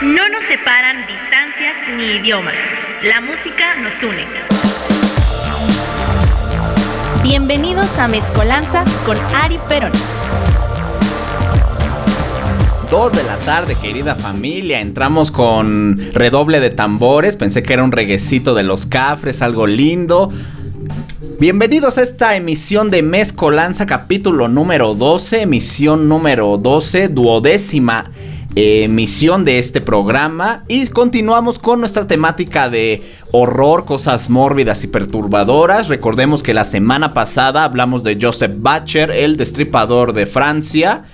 No nos separan distancias ni idiomas. La música nos une. Bienvenidos a Mezcolanza con Ari Perón. Dos de la tarde, querida familia. Entramos con redoble de tambores. Pensé que era un reguecito de los cafres, algo lindo. Bienvenidos a esta emisión de Mezcolanza, capítulo número 12, emisión número 12, duodécima emisión de este programa. Y continuamos con nuestra temática de horror, cosas mórbidas y perturbadoras. Recordemos que la semana pasada hablamos de Joseph Batcher, el destripador de Francia.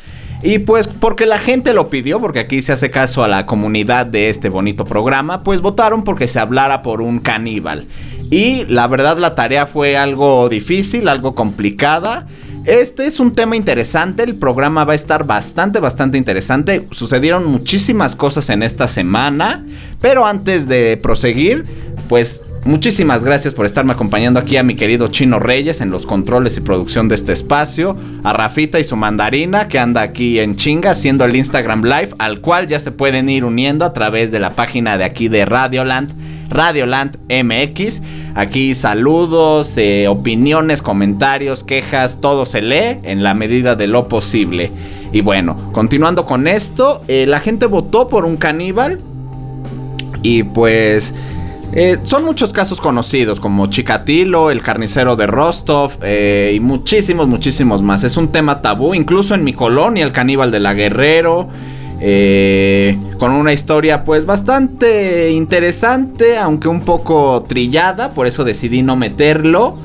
Y pues porque la gente lo pidió, porque aquí se hace caso a la comunidad de este bonito programa, pues votaron porque se hablara por un caníbal. Y la verdad la tarea fue algo difícil, algo complicada. Este es un tema interesante, el programa va a estar bastante, bastante interesante. Sucedieron muchísimas cosas en esta semana, pero antes de proseguir, pues Muchísimas gracias por estarme acompañando aquí a mi querido Chino Reyes en los controles y producción de este espacio, a Rafita y su mandarina que anda aquí en chinga haciendo el Instagram Live, al cual ya se pueden ir uniendo a través de la página de aquí de Radioland, Radioland MX. Aquí saludos, eh, opiniones, comentarios, quejas, todo se lee en la medida de lo posible. Y bueno, continuando con esto, eh, la gente votó por un caníbal y pues... Eh, son muchos casos conocidos como Chikatilo, el carnicero de Rostov eh, y muchísimos, muchísimos más. Es un tema tabú, incluso en mi colonia, el caníbal de la Guerrero. Eh, con una historia pues bastante interesante, aunque un poco trillada, por eso decidí no meterlo.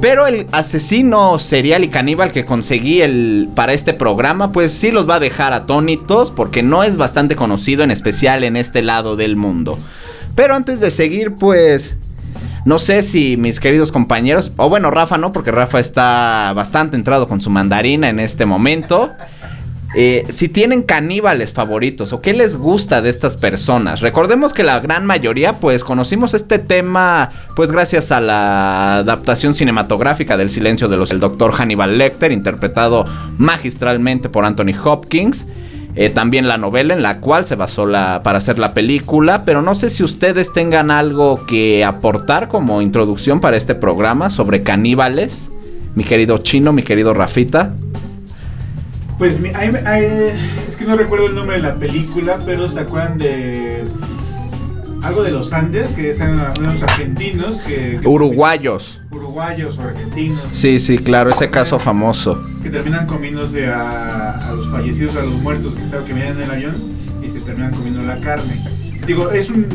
Pero el asesino serial y caníbal que conseguí el, para este programa, pues sí los va a dejar atónitos porque no es bastante conocido, en especial en este lado del mundo. Pero antes de seguir, pues... No sé si mis queridos compañeros, o bueno, Rafa no, porque Rafa está bastante entrado con su mandarina en este momento. Eh, si tienen caníbales favoritos o qué les gusta de estas personas. Recordemos que la gran mayoría, pues conocimos este tema, pues gracias a la adaptación cinematográfica del Silencio de los el Doctor Hannibal Lecter, interpretado magistralmente por Anthony Hopkins. Eh, también la novela en la cual se basó la, para hacer la película, pero no sé si ustedes tengan algo que aportar como introducción para este programa sobre caníbales, mi querido Chino, mi querido Rafita. Pues es que no recuerdo el nombre de la película, pero se acuerdan de algo de los Andes, que eran unos argentinos que... Uruguayos. Uruguayos o argentinos. Sí, sí, claro, ese caso famoso. Que terminan comiéndose a, los fallecidos, a los muertos que, estaban, que venían en el avión y se terminan comiendo la carne. Digo, es un,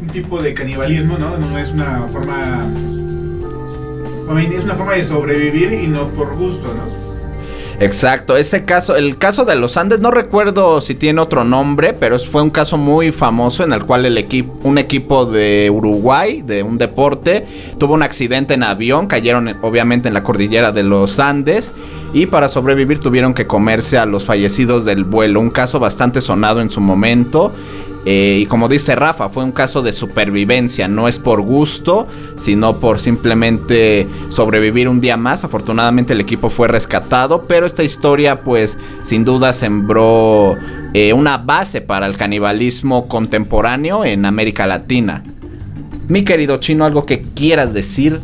un tipo de canibalismo, ¿no? No es una forma... Es una forma de sobrevivir y no por gusto, ¿no? Exacto, ese caso, el caso de los Andes, no recuerdo si tiene otro nombre, pero fue un caso muy famoso en el cual el equipo, un equipo de Uruguay, de un deporte, tuvo un accidente en avión, cayeron obviamente en la cordillera de los Andes y para sobrevivir tuvieron que comerse a los fallecidos del vuelo, un caso bastante sonado en su momento eh, y como dice Rafa, fue un caso de supervivencia, no es por gusto, sino por simplemente sobrevivir un día más. Afortunadamente el equipo fue rescatado, pero esta historia pues sin duda sembró eh, una base para el canibalismo contemporáneo en América Latina. Mi querido chino, algo que quieras decir.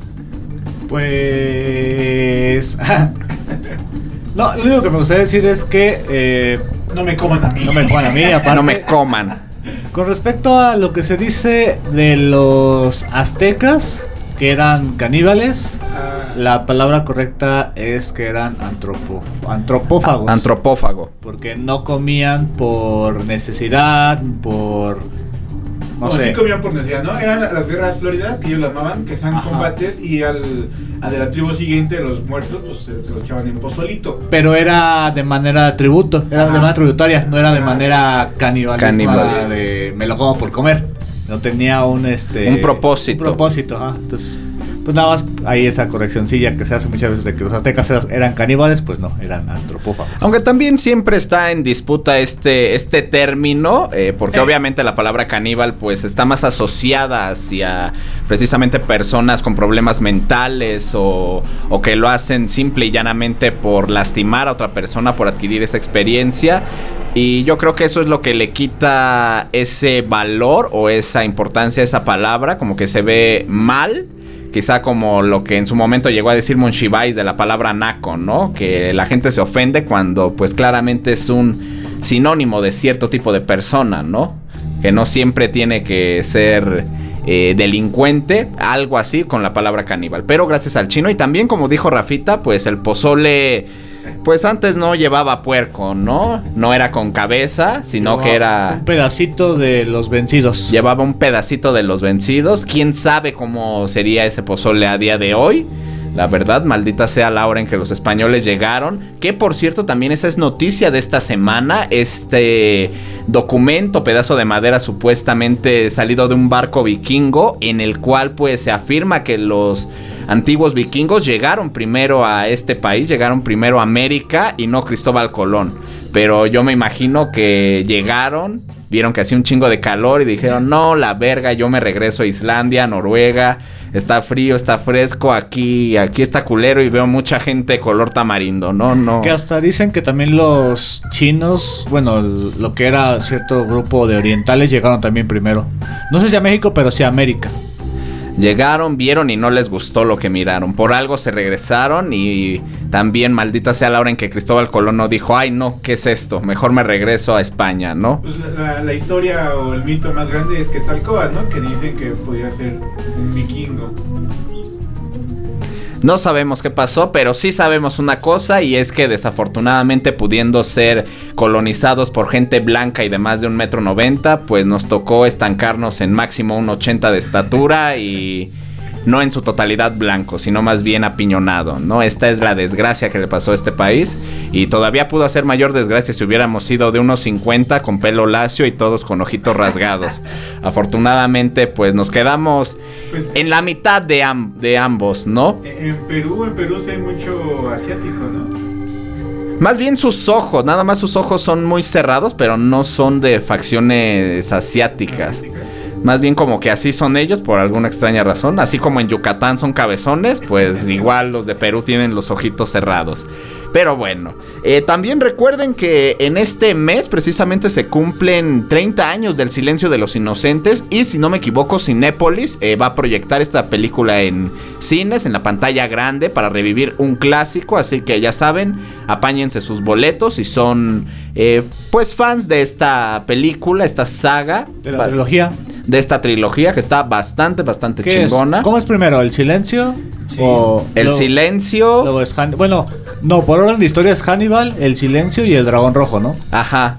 Pues... no, lo único que me gustaría decir es que... Eh, no me coman a mí. No me coman a mí, No me coman. Con respecto a lo que se dice de los aztecas, que eran caníbales, ah. la palabra correcta es que eran antropo, antropófagos. Antropófago. Porque no comían por necesidad, por no o sí comían por necesidad, ¿no? Eran las guerras floridas que ellos las llamaban, que sean combates y al, de la tribu siguiente, los muertos, pues se, los echaban en pozolito. Pero era de manera tributo, era de manera tributaria, no era de manera caníbal. de me lo como por comer. No tenía un este un propósito. Un propósito, ajá. Entonces Pues nada más hay esa correccioncilla que se hace muchas veces de que los aztecas eran caníbales, pues no, eran antropófagos. Aunque también siempre está en disputa este, este término, eh, porque Eh. obviamente la palabra caníbal pues está más asociada hacia precisamente personas con problemas mentales o, o que lo hacen simple y llanamente por lastimar a otra persona, por adquirir esa experiencia. Y yo creo que eso es lo que le quita ese valor o esa importancia a esa palabra, como que se ve mal. Quizá como lo que en su momento llegó a decir Monchibais de la palabra naco, ¿no? Que la gente se ofende cuando pues claramente es un sinónimo de cierto tipo de persona, ¿no? Que no siempre tiene que ser eh, delincuente, algo así con la palabra caníbal. Pero gracias al chino y también como dijo Rafita, pues el pozole... Pues antes no llevaba puerco, ¿no? No era con cabeza, sino que era... Un pedacito de los vencidos. Llevaba un pedacito de los vencidos. ¿Quién sabe cómo sería ese pozole a día de hoy? La verdad, maldita sea la hora en que los españoles llegaron. Que por cierto, también esa es noticia de esta semana. Este documento, pedazo de madera supuestamente salido de un barco vikingo. En el cual pues se afirma que los antiguos vikingos llegaron primero a este país. Llegaron primero a América y no Cristóbal Colón. Pero yo me imagino que llegaron, vieron que hacía un chingo de calor y dijeron, no, la verga, yo me regreso a Islandia, Noruega, está frío, está fresco, aquí, aquí está culero y veo mucha gente color tamarindo, no, no. Que hasta dicen que también los chinos, bueno, lo que era cierto grupo de orientales llegaron también primero. No sé si a México, pero sí a América. Llegaron, vieron y no les gustó lo que miraron. Por algo se regresaron y también maldita sea la hora en que Cristóbal Colón no dijo, ay no, ¿qué es esto? Mejor me regreso a España, ¿no? Pues la, historia o el mito más grande es Quetzalcóatl, ¿no? Que dicen que podría ser un vikingo. No sabemos qué pasó, pero sí sabemos una cosa y es que desafortunadamente pudiendo ser colonizados por gente blanca y de más de un metro noventa, pues nos tocó estancarnos en máximo un 80 de estatura y no en su totalidad blanco, sino más bien apiñonado, ¿no? Esta es la desgracia que le pasó a este país y todavía pudo hacer mayor desgracia si hubiéramos sido de unos 50 con pelo lacio y todos con ojitos rasgados. Afortunadamente, pues nos quedamos Pues en la mitad de, am- de ambos, ¿no? en Perú, en Perú sí hay mucho asiático, ¿no? Más bien sus ojos, nada más sus ojos son muy cerrados, pero no son de facciones asiáticas. Más bien como que así son ellos por alguna extraña razón. Así como en Yucatán son cabezones, pues igual los de Perú tienen los ojitos cerrados. Pero bueno, eh, también recuerden que en este mes precisamente se cumplen 30 años del silencio de los inocentes y si no me equivoco Cinépolis eh, va a proyectar esta película en cines, en la pantalla grande para revivir un clásico. Así que ya saben, apáñense sus boletos si son eh, pues fans de esta película, esta saga. De la trilogía. de esta trilogía que está bastante, bastante chingona. ¿Cómo es primero? ¿El silencio? Sí. O El luego- silencio. luego es Han- Bueno, no, por orden de historia es Hannibal, el silencio y el dragón rojo, ¿no? Ajá.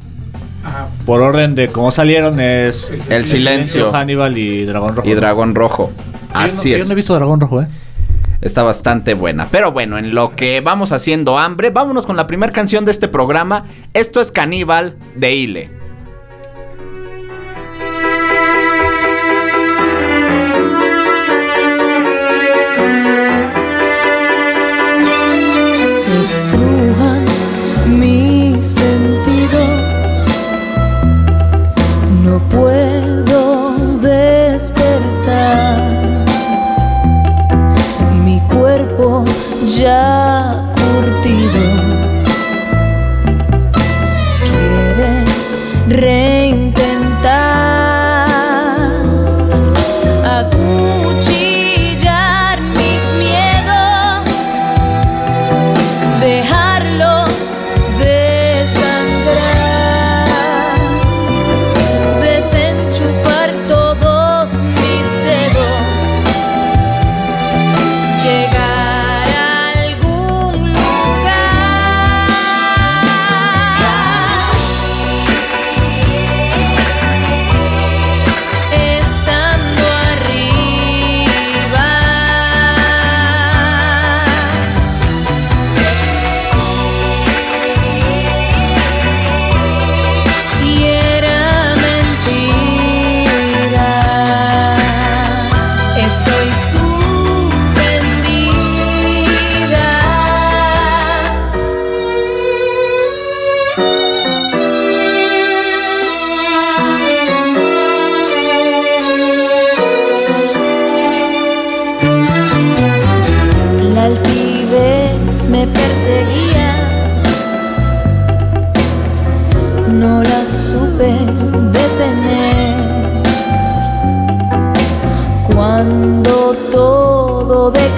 Ajá. Por orden de cómo salieron es El silencio. Hannibal y dragón rojo. Y dragón rojo. Yo no- Así Yo es. no he visto dragón rojo, ¿eh? Está bastante buena. Pero bueno, en lo que vamos haciendo hambre, vámonos con la primera canción de este programa. Esto es Caníbal de Ile. Sentidos. No puedo despertar. Mi cuerpo ya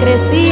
todo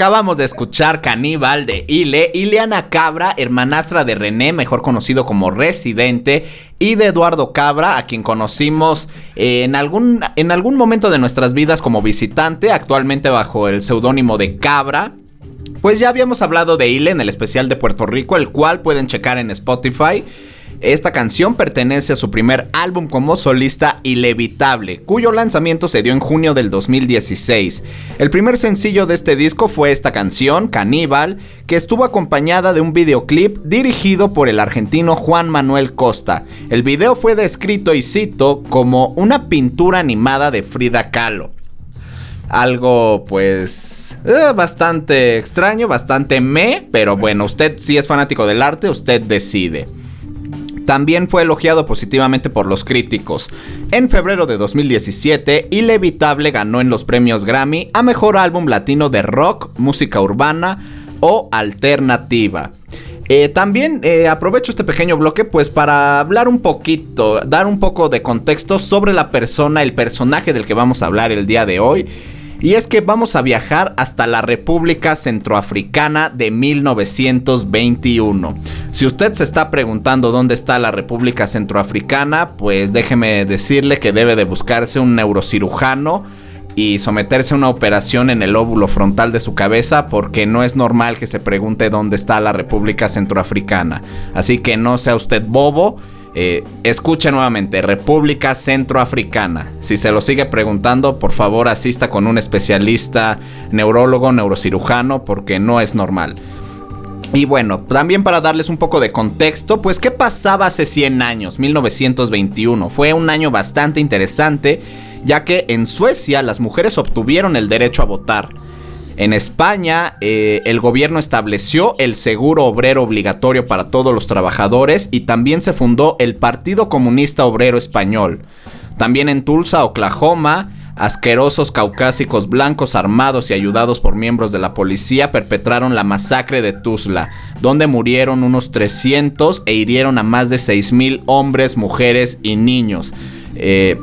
Acabamos de escuchar Caníbal de Ile, Ileana Cabra, hermanastra de René, mejor conocido como Residente, y de Eduardo Cabra, a quien conocimos en, algún, en algún momento de nuestras vidas como visitante, actualmente bajo el seudónimo de Cabra. Pues ya habíamos hablado de Ile en el especial de Puerto Rico, el cual pueden checar en Spotify. Esta canción pertenece a su primer álbum como solista Ilevitable, cuyo lanzamiento se dio en junio del 2016. El primer sencillo de este disco fue esta canción, Caníbal, que estuvo acompañada de un videoclip dirigido por el argentino Juan Manuel Costa. El video fue descrito, y cito, como una pintura animada de Frida Kahlo algo pues eh, bastante extraño, bastante me, pero bueno, usted si es fanático del arte, usted decide. También fue elogiado positivamente por los críticos. En febrero de 2017, Ilevitable ganó en los premios Grammy a Mejor Álbum Latino de Rock, Música Urbana o Alternativa. Eh, también eh, aprovecho este pequeño bloque pues para hablar un poquito, dar un poco de contexto sobre la persona, el personaje del que vamos a hablar el día de hoy. Y es que vamos a viajar hasta la República Centroafricana de 1921. Si usted se está preguntando dónde está la República Centroafricana, pues déjeme decirle que debe de buscarse un neurocirujano y someterse a una operación en el óvulo frontal de su cabeza porque no es normal que se pregunte dónde está la República Centroafricana. Así que no sea usted bobo. Eh, escuche nuevamente, República Centroafricana. Si se lo sigue preguntando, por favor asista con un especialista, neurólogo, neurocirujano, porque no es normal. Y bueno, también para darles un poco de contexto, pues ¿qué pasaba hace 100 años, 1921? Fue un año bastante interesante, ya que en Suecia las mujeres obtuvieron el derecho a votar. En España, eh, el gobierno estableció el seguro obrero obligatorio para todos los trabajadores y también se fundó el Partido Comunista Obrero Español. También en Tulsa, Oklahoma, asquerosos caucásicos blancos armados y ayudados por miembros de la policía perpetraron la masacre de Tuzla, donde murieron unos 300 e hirieron a más de 6.000 hombres, mujeres y niños. Eh,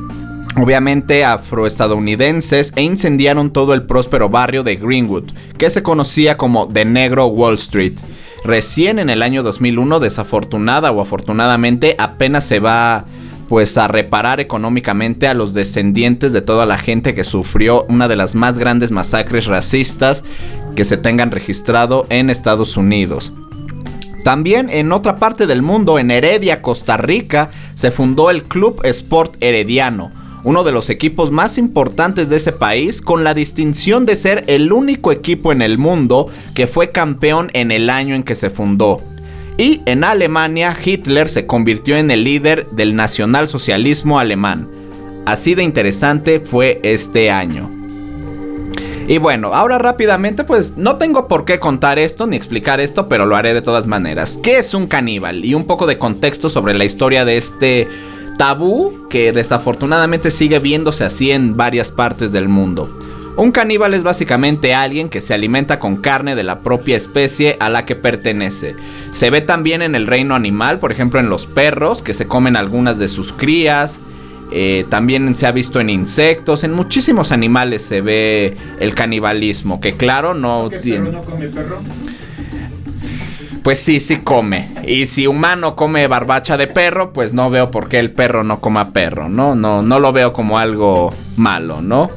obviamente afroestadounidenses e incendiaron todo el próspero barrio de Greenwood, que se conocía como The Negro Wall Street. Recién en el año 2001, desafortunada o afortunadamente, apenas se va pues a reparar económicamente a los descendientes de toda la gente que sufrió una de las más grandes masacres racistas que se tengan registrado en Estados Unidos. También en otra parte del mundo, en Heredia, Costa Rica, se fundó el Club Sport Herediano, uno de los equipos más importantes de ese país, con la distinción de ser el único equipo en el mundo que fue campeón en el año en que se fundó. Y en Alemania, Hitler se convirtió en el líder del nacionalsocialismo alemán. Así de interesante fue este año. Y bueno, ahora rápidamente, pues no tengo por qué contar esto ni explicar esto, pero lo haré de todas maneras. ¿Qué es un caníbal? Y un poco de contexto sobre la historia de este tabú que desafortunadamente sigue viéndose así en varias partes del mundo. Un caníbal es básicamente alguien que se alimenta con carne de la propia especie a la que pertenece. Se ve también en el reino animal, por ejemplo en los perros, que se comen algunas de sus crías. Eh, también se ha visto en insectos, en muchísimos animales se ve el canibalismo, que claro no ¿Qué tiene... perro no come perro? Pues sí, sí come. Y si humano come barbacha de perro, pues no veo por qué el perro no coma perro, ¿no? No, no lo veo como algo malo, ¿no?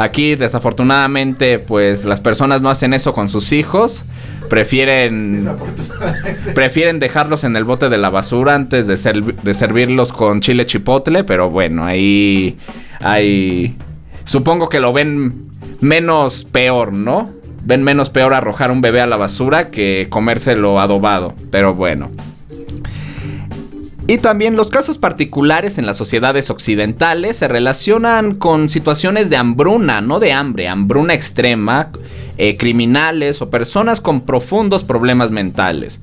Aquí, desafortunadamente, pues las personas no hacen eso con sus hijos. Prefieren. Prefieren dejarlos en el bote de la basura antes de, serv- de servirlos con chile chipotle. Pero bueno, ahí. Ahí. Supongo que lo ven menos peor, ¿no? Ven menos peor arrojar un bebé a la basura que comérselo adobado. Pero bueno. Y también los casos particulares en las sociedades occidentales se relacionan con situaciones de hambruna, no de hambre, hambruna extrema, eh, criminales o personas con profundos problemas mentales.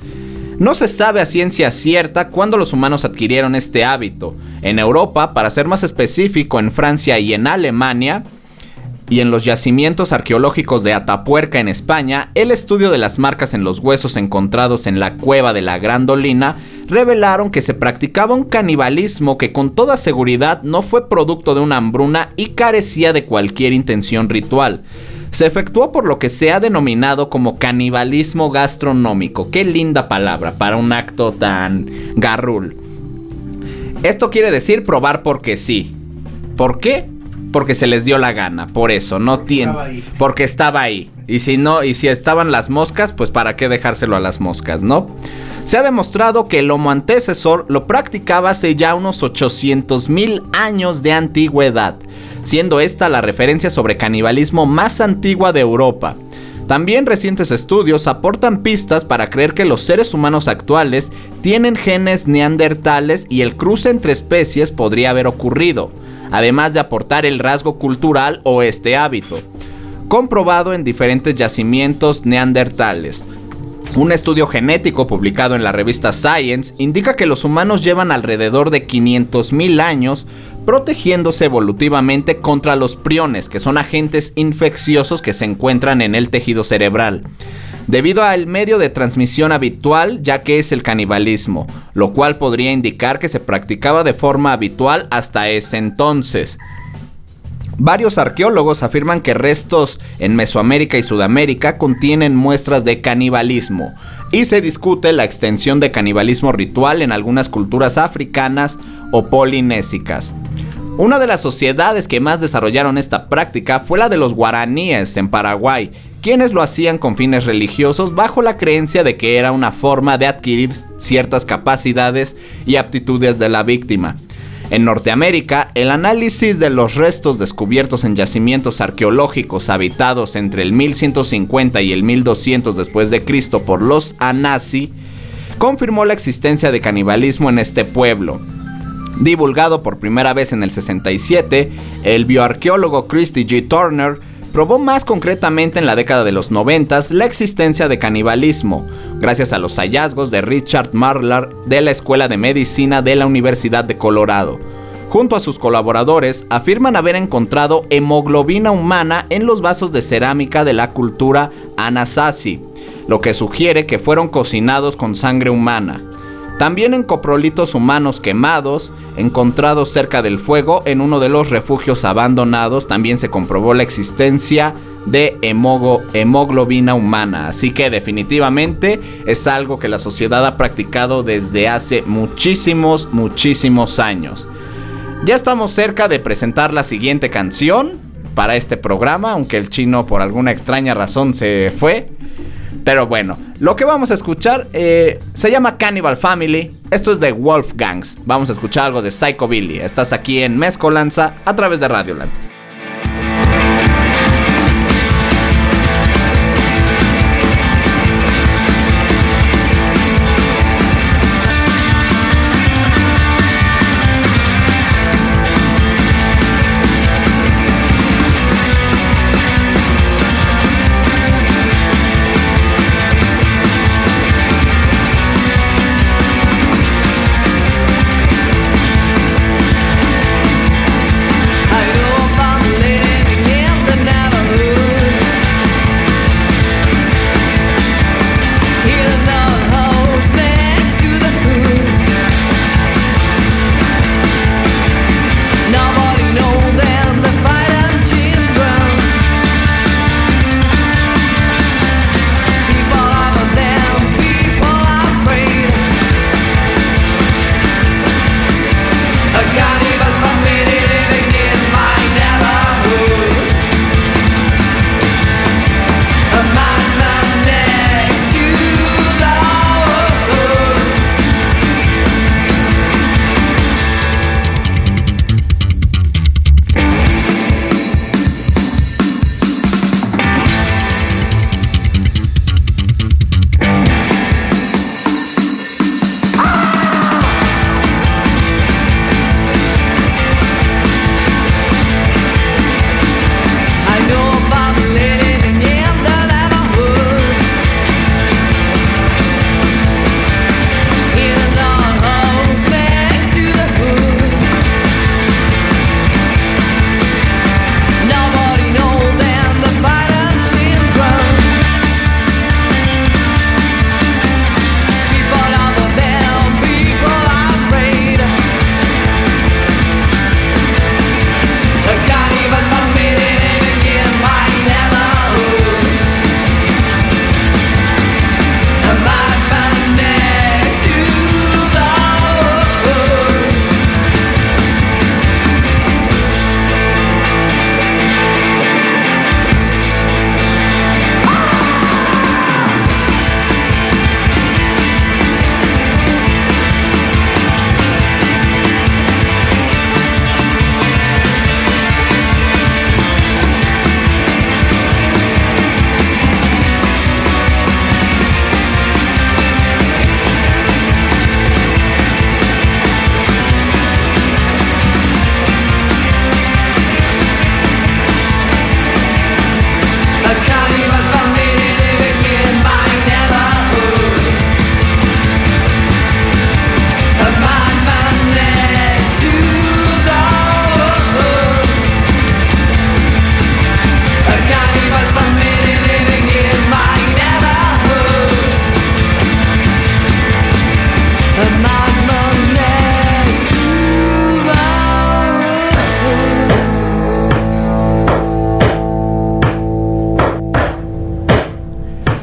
No se sabe a ciencia cierta cuándo los humanos adquirieron este hábito. En Europa, para ser más específico, en Francia y en Alemania, y en los yacimientos arqueológicos de Atapuerca en España, el estudio de las marcas en los huesos encontrados en la cueva de la Grandolina revelaron que se practicaba un canibalismo que con toda seguridad no fue producto de una hambruna y carecía de cualquier intención ritual. Se efectuó por lo que se ha denominado como canibalismo gastronómico. Qué linda palabra para un acto tan garrul. Esto quiere decir probar porque sí. ¿Por qué? Porque se les dio la gana, por eso, no tiene. Porque estaba ahí. Y si no, y si estaban las moscas, pues para qué dejárselo a las moscas, ¿no? Se ha demostrado que el homo antecesor lo practicaba hace ya unos 800 mil años de antigüedad, siendo esta la referencia sobre canibalismo más antigua de Europa. También recientes estudios aportan pistas para creer que los seres humanos actuales tienen genes neandertales y el cruce entre especies podría haber ocurrido, además de aportar el rasgo cultural o este hábito, comprobado en diferentes yacimientos neandertales. Un estudio genético publicado en la revista Science indica que los humanos llevan alrededor de 500.000 años protegiéndose evolutivamente contra los priones, que son agentes infecciosos que se encuentran en el tejido cerebral, debido al medio de transmisión habitual ya que es el canibalismo, lo cual podría indicar que se practicaba de forma habitual hasta ese entonces. Varios arqueólogos afirman que restos en Mesoamérica y Sudamérica contienen muestras de canibalismo, y se discute la extensión de canibalismo ritual en algunas culturas africanas o polinésicas. Una de las sociedades que más desarrollaron esta práctica fue la de los guaraníes en Paraguay, quienes lo hacían con fines religiosos bajo la creencia de que era una forma de adquirir ciertas capacidades y aptitudes de la víctima. En Norteamérica, el análisis de los restos descubiertos en yacimientos arqueológicos habitados entre el 1150 y el 1200 después de Cristo por los Anasi confirmó la existencia de canibalismo en este pueblo. Divulgado por primera vez en el 67, el bioarqueólogo Christy G. Turner probó más concretamente en la década de los 90 la existencia de canibalismo, gracias a los hallazgos de Richard Marlar de la Escuela de Medicina de la Universidad de Colorado. Junto a sus colaboradores, afirman haber encontrado hemoglobina humana en los vasos de cerámica de la cultura Anasazi, lo que sugiere que fueron cocinados con sangre humana. También en coprolitos humanos quemados, encontrados cerca del fuego, en uno de los refugios abandonados, también se comprobó la existencia de hemogo- hemoglobina humana. Así que definitivamente es algo que la sociedad ha practicado desde hace muchísimos, muchísimos años. Ya estamos cerca de presentar la siguiente canción para este programa, aunque el chino por alguna extraña razón se fue. Pero bueno, lo que vamos a escuchar eh, se llama Cannibal Family. Esto es de Wolfgangs. Vamos a escuchar algo de Psycho Billy. Estás aquí en Mezcolanza a través de Radioland.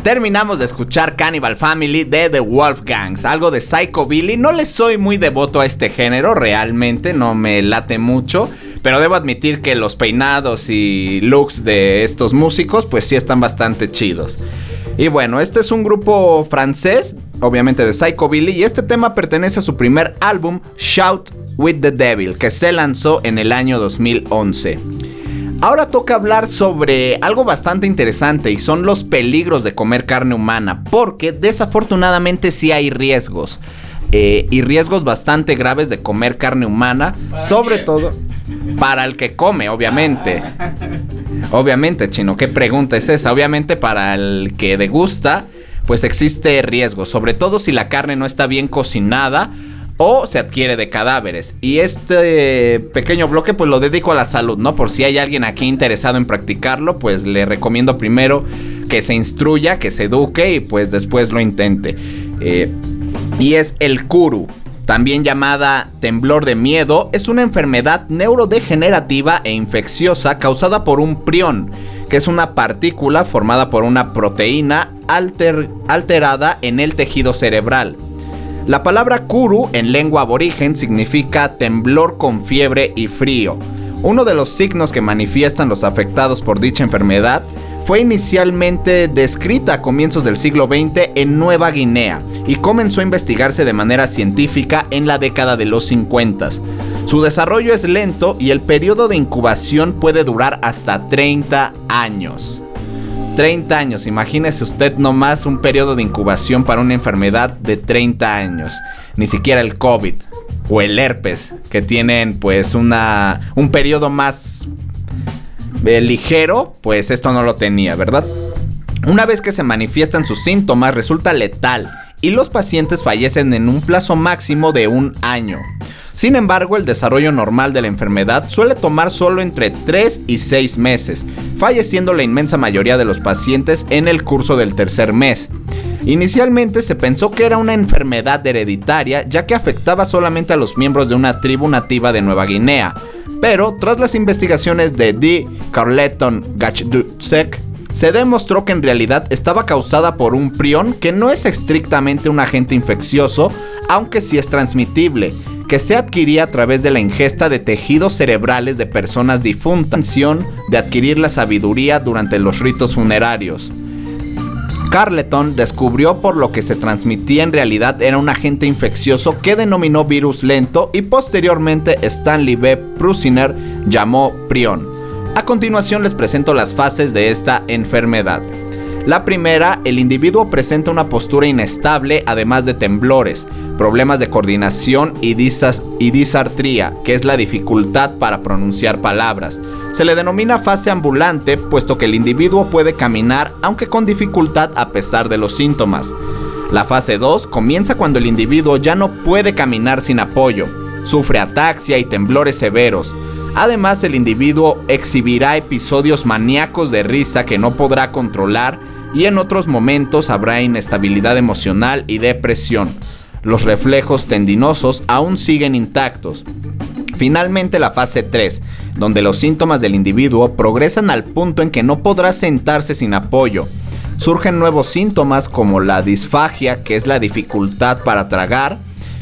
Terminamos de escuchar Cannibal Family de The Wolfgangs, algo de Psycho Billy. No le soy muy devoto a este género, realmente no me late mucho, pero debo admitir que los peinados y looks de estos músicos pues sí están bastante chidos. Y bueno, este es un grupo francés, obviamente de Psycho Billy, y este tema pertenece a su primer álbum, Shout with the Devil, que se lanzó en el año 2011. Ahora toca hablar sobre algo bastante interesante y son los peligros de comer carne humana, porque desafortunadamente sí hay riesgos. eh, y riesgos bastante graves de comer carne humana, sobre todo para el que come, obviamente. Obviamente, chino, ¿qué pregunta es esa? Obviamente para el que degusta, pues existe riesgo, sobre todo si la carne no está bien cocinada o se adquiere de cadáveres. Y este pequeño bloque pues lo dedico a la salud, ¿no? Por si hay alguien aquí interesado en practicarlo, pues le recomiendo primero que se instruya, que se eduque y pues después lo intente. Eh, y es el Kuru. También llamada temblor de miedo, es una enfermedad neurodegenerativa e infecciosa causada por un prión, que es una partícula formada por una proteína alter- alterada en el tejido cerebral. La palabra kuru en lengua aborigen significa temblor con fiebre y frío. Uno de los signos que manifiestan los afectados por dicha enfermedad fue inicialmente descrita a comienzos del siglo XX en Nueva Guinea y comenzó a investigarse de manera científica en la década de los 50. Su desarrollo es lento y el periodo de incubación puede durar hasta 30 años. 30 años, imagínese usted nomás un periodo de incubación para una enfermedad de 30 años. Ni siquiera el COVID o el herpes, que tienen pues una, un periodo más eh, ligero, pues esto no lo tenía, ¿verdad? Una vez que se manifiestan sus síntomas, resulta letal y los pacientes fallecen en un plazo máximo de un año. Sin embargo, el desarrollo normal de la enfermedad suele tomar solo entre 3 y 6 meses, falleciendo la inmensa mayoría de los pacientes en el curso del tercer mes. Inicialmente se pensó que era una enfermedad hereditaria ya que afectaba solamente a los miembros de una tribu nativa de Nueva Guinea, pero tras las investigaciones de D. Carleton Gachdutsek, se demostró que en realidad estaba causada por un prión que no es estrictamente un agente infeccioso, aunque sí es transmitible, que se adquiría a través de la ingesta de tejidos cerebrales de personas difuntas, de adquirir la sabiduría durante los ritos funerarios. Carleton descubrió por lo que se transmitía en realidad era un agente infeccioso que denominó virus lento y posteriormente Stanley B. Prusiner llamó prión. A continuación les presento las fases de esta enfermedad. La primera, el individuo presenta una postura inestable además de temblores, problemas de coordinación y, disartría, que es la dificultad para pronunciar palabras. Se le denomina fase ambulante puesto que el individuo puede caminar aunque con dificultad a pesar de los síntomas. La fase 2 comienza cuando el individuo ya no puede caminar sin apoyo, sufre ataxia y temblores severos. Además, el individuo exhibirá episodios maníacos de risa que no podrá controlar y en otros momentos habrá inestabilidad emocional y depresión. Los reflejos tendinosos aún siguen intactos. Finalmente la fase 3, donde los síntomas del individuo progresan al punto en que no podrá sentarse sin apoyo. Surgen nuevos síntomas como la disfagia, que es la dificultad para tragar,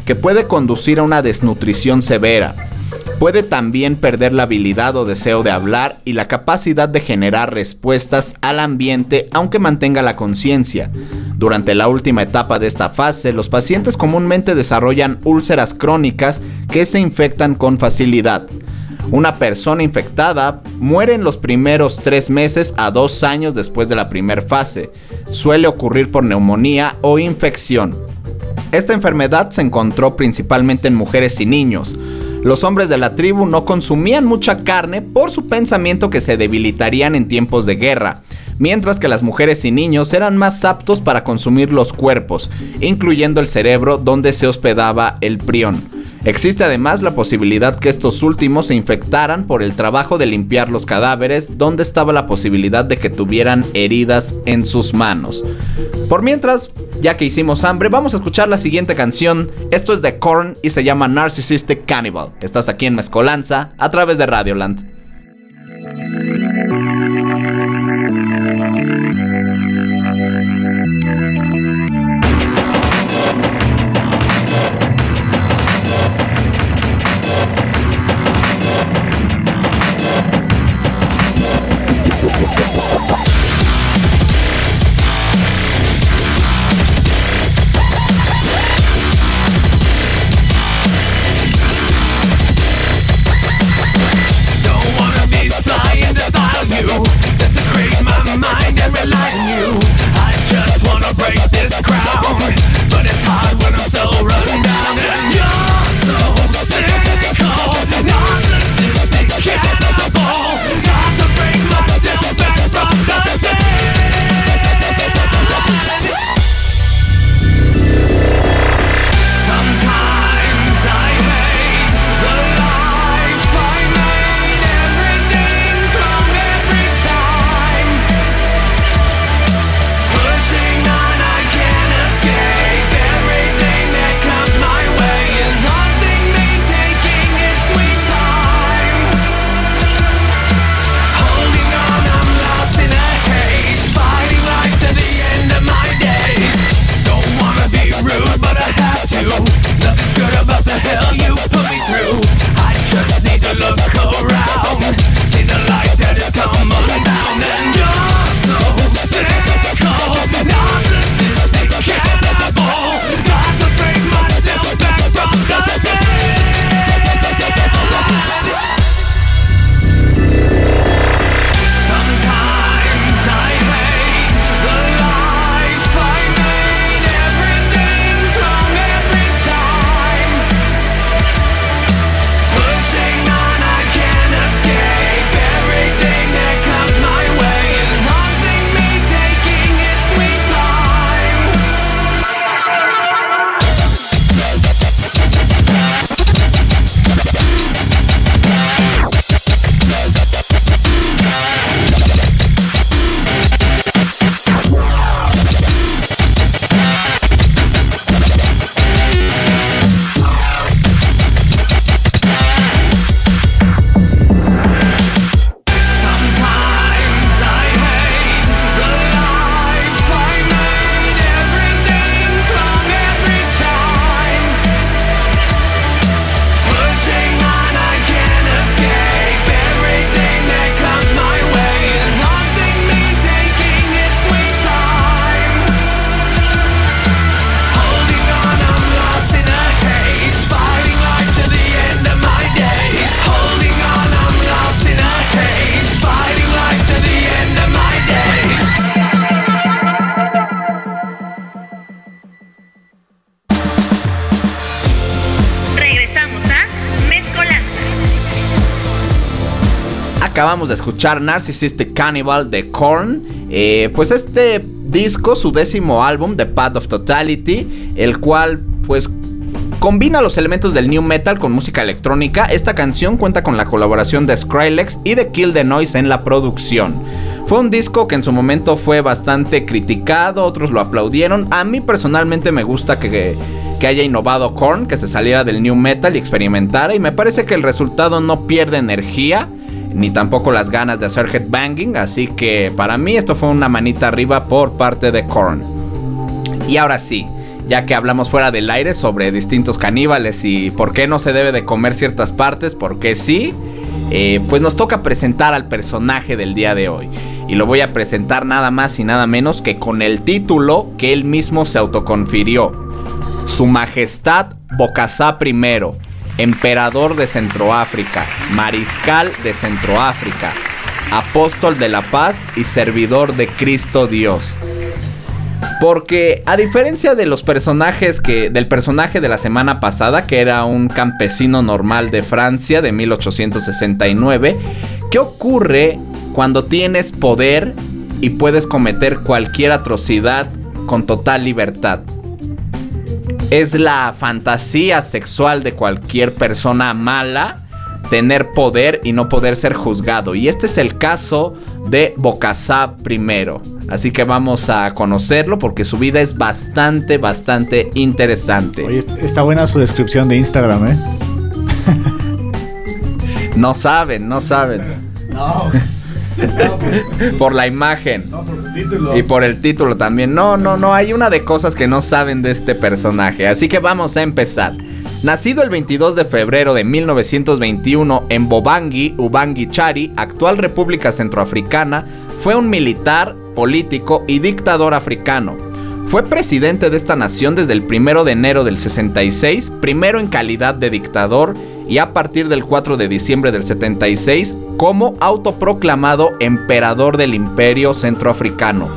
que puede conducir a una desnutrición severa. Puede también perder la habilidad o deseo de hablar y la capacidad de generar respuestas al ambiente aunque mantenga la conciencia. Durante la última etapa de esta fase, los pacientes comúnmente desarrollan úlceras crónicas que se infectan con facilidad. Una persona infectada muere en los primeros tres meses a dos años después de la primera fase. Suele ocurrir por neumonía o infección. Esta enfermedad se encontró principalmente en mujeres y niños. Los hombres de la tribu no consumían mucha carne por su pensamiento que se debilitarían en tiempos de guerra, mientras que las mujeres y niños eran más aptos para consumir los cuerpos, incluyendo el cerebro donde se hospedaba el prión. Existe además la posibilidad que estos últimos se infectaran por el trabajo de limpiar los cadáveres, donde estaba la posibilidad de que tuvieran heridas en sus manos. Por mientras, ya que hicimos hambre, vamos a escuchar la siguiente canción. Esto es de Korn y se llama Narcissistic Cannibal. Estás aquí en Mezcolanza a través de Radioland. Acabamos de escuchar Narcissistic Cannibal de Korn. Eh, pues este disco, su décimo álbum, The Path of Totality, el cual pues combina los elementos del new metal con música electrónica. Esta canción cuenta con la colaboración de Skrillex y de Kill the Noise en la producción. Fue un disco que en su momento fue bastante criticado, otros lo aplaudieron. A mí personalmente me gusta que, que haya innovado Korn, que se saliera del new metal y experimentara. Y me parece que el resultado no pierde energía, ni tampoco las ganas de hacer headbanging. Así que para mí esto fue una manita arriba por parte de Korn. Y ahora sí, ya que hablamos fuera del aire sobre distintos caníbales y por qué no se debe de comer ciertas partes, por qué sí, eh, pues nos toca presentar al personaje del día de hoy. Y lo voy a presentar nada más y nada menos que con el título que él mismo se autoconfirió. Su Majestad Bocasá I, Emperador de Centroáfrica, Mariscal de Centroáfrica, Apóstol de la Paz y Servidor de Cristo Dios. Porque a diferencia de los personajes que del personaje de la semana pasada, que era un campesino normal de Francia de 1869, ¿qué ocurre cuando tienes poder y puedes cometer cualquier atrocidad con total libertad? Es la fantasía sexual de cualquier persona mala tener poder y no poder ser juzgado. Y este es el caso de Bocasá I. Así que vamos a conocerlo porque su vida es bastante, bastante interesante. Oye, está buena su descripción de Instagram, ¿eh? No saben, no saben. No. No, por, Por la imagen. no, por su título. Y por el título también. No, no, no. Hay una de cosas que no saben de este personaje. Así que vamos a empezar. Nacido el 22 de febrero de 1921 en Bobangi, Ubangi Chari, actual República Centroafricana, fue un militar, político y dictador africano. Fue presidente de esta nación desde el 1 de enero del 66, primero en calidad de dictador y a partir del 4 de diciembre del 76 como autoproclamado emperador del imperio centroafricano,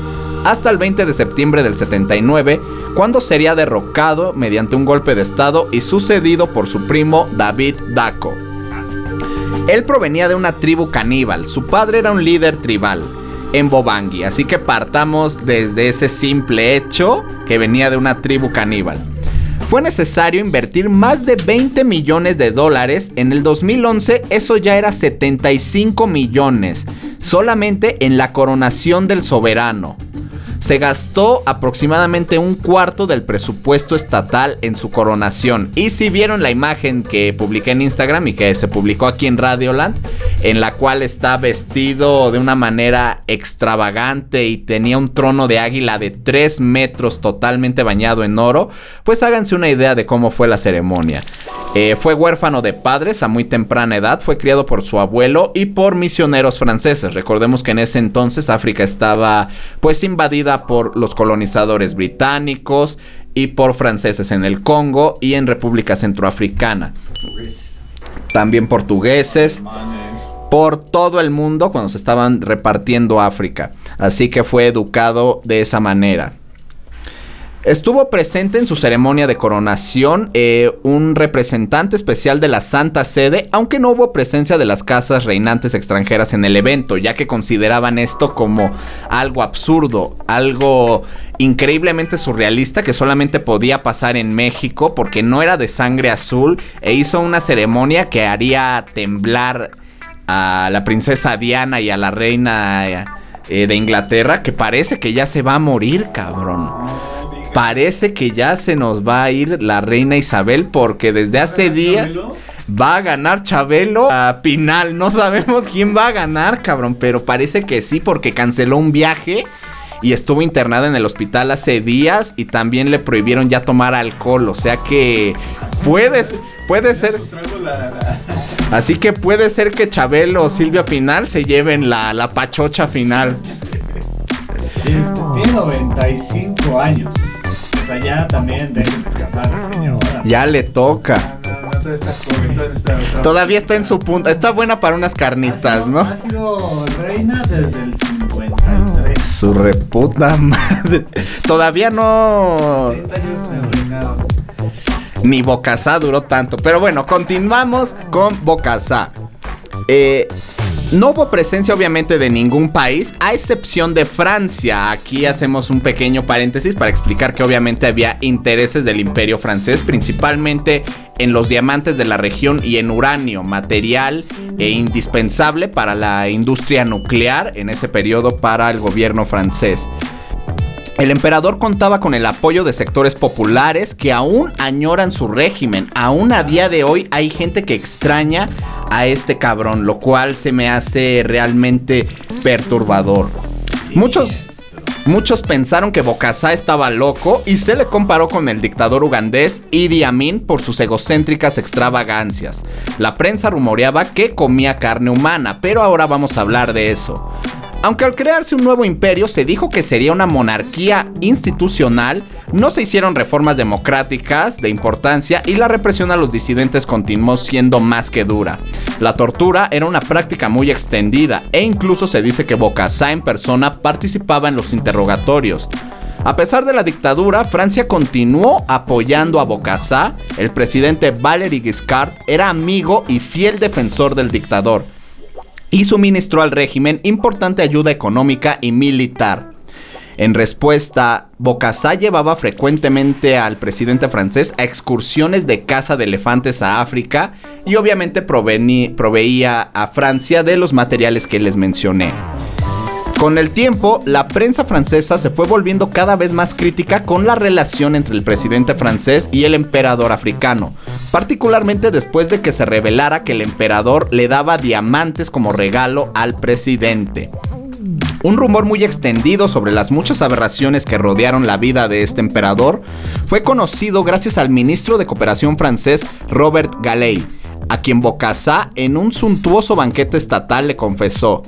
hasta el 20 de septiembre del 79, cuando sería derrocado mediante un golpe de estado y sucedido por su primo David Daco. Él provenía de una tribu caníbal, su padre era un líder tribal en Bobangi, así que partamos desde ese simple hecho que venía de una tribu caníbal. Fue necesario invertir más de 20 millones de dólares. En el 2011 eso ya era 75 millones, solamente en la coronación del soberano. Se gastó aproximadamente un cuarto del presupuesto estatal en su coronación. Y si vieron la imagen que publiqué en Instagram y que se publicó aquí en Radioland, en la cual está vestido de una manera extravagante y tenía un trono de águila de 3 metros totalmente bañado en oro, pues háganse una idea de cómo fue la ceremonia. Eh, fue huérfano de padres a muy temprana edad, fue criado por su abuelo y por misioneros franceses. Recordemos que en ese entonces África estaba pues invadida por los colonizadores británicos y por franceses en el Congo y en República Centroafricana. También portugueses por todo el mundo cuando se estaban repartiendo África. Así que fue educado de esa manera. Estuvo presente en su ceremonia de coronación eh, un representante especial de la Santa Sede, aunque no hubo presencia de las casas reinantes extranjeras en el evento, ya que consideraban esto como algo absurdo, algo increíblemente surrealista que solamente podía pasar en México porque no era de sangre azul e hizo una ceremonia que haría temblar a la princesa Diana y a la reina eh, de Inglaterra, que parece que ya se va a morir, cabrón. Parece que ya se nos va a ir la reina Isabel porque desde hace días va a ganar Chabelo a Pinal. No sabemos quién va a ganar, cabrón, pero parece que sí porque canceló un viaje y estuvo internada en el hospital hace días y también le prohibieron ya tomar alcohol. O sea que puede, puede ser... Así que puede ser que Chabelo o Silvia Pinal se lleven la, la pachocha final. Tiene 95 años. O sea, ya también debe descansar la señora. Ya le toca. No, no, todavía está joven, está- está- Todavía está en su punta. Está buena para unas carnitas, ¿no? Ha sido reina desde el 53. Su reputa madre. Todavía no. 30 años de reinado. Ni Bocasá duró tanto. Pero bueno, continuamos con Bocasá. Eh, No hubo presencia obviamente de ningún país, a excepción de Francia. Aquí hacemos un pequeño paréntesis para explicar que obviamente había intereses del imperio francés, principalmente en los diamantes de la región y en uranio, material e indispensable para la industria nuclear en ese periodo para el gobierno francés. El emperador contaba con el apoyo de sectores populares que aún añoran su régimen. Aún a día de hoy hay gente que extraña a este cabrón, lo cual se me hace realmente perturbador. Muchos, muchos pensaron que Bokassa estaba loco y se le comparó con el dictador ugandés Idi Amin por sus egocéntricas extravagancias. La prensa rumoreaba que comía carne humana, pero ahora vamos a hablar de eso. Aunque al crearse un nuevo imperio se dijo que sería una monarquía institucional, no se hicieron reformas democráticas de importancia y la represión a los disidentes continuó siendo más que dura. La tortura era una práctica muy extendida e incluso se dice que Bokassa en persona participaba en los interrogatorios. A pesar de la dictadura, Francia continuó apoyando a Bokassa. El presidente Valéry Giscard era amigo y fiel defensor del dictador y suministró al régimen importante ayuda económica y militar. En respuesta, Bokassa llevaba frecuentemente al presidente francés a excursiones de caza de elefantes a África y obviamente proveía a Francia de los materiales que les mencioné. Con el tiempo, la prensa francesa se fue volviendo cada vez más crítica con la relación entre el presidente francés y el emperador africano, particularmente después de que se revelara que el emperador le daba diamantes como regalo al presidente. Un rumor muy extendido sobre las muchas aberraciones que rodearon la vida de este emperador fue conocido gracias al ministro de Cooperación francés Robert Galey, a quien Bokassa en un suntuoso banquete estatal le confesó,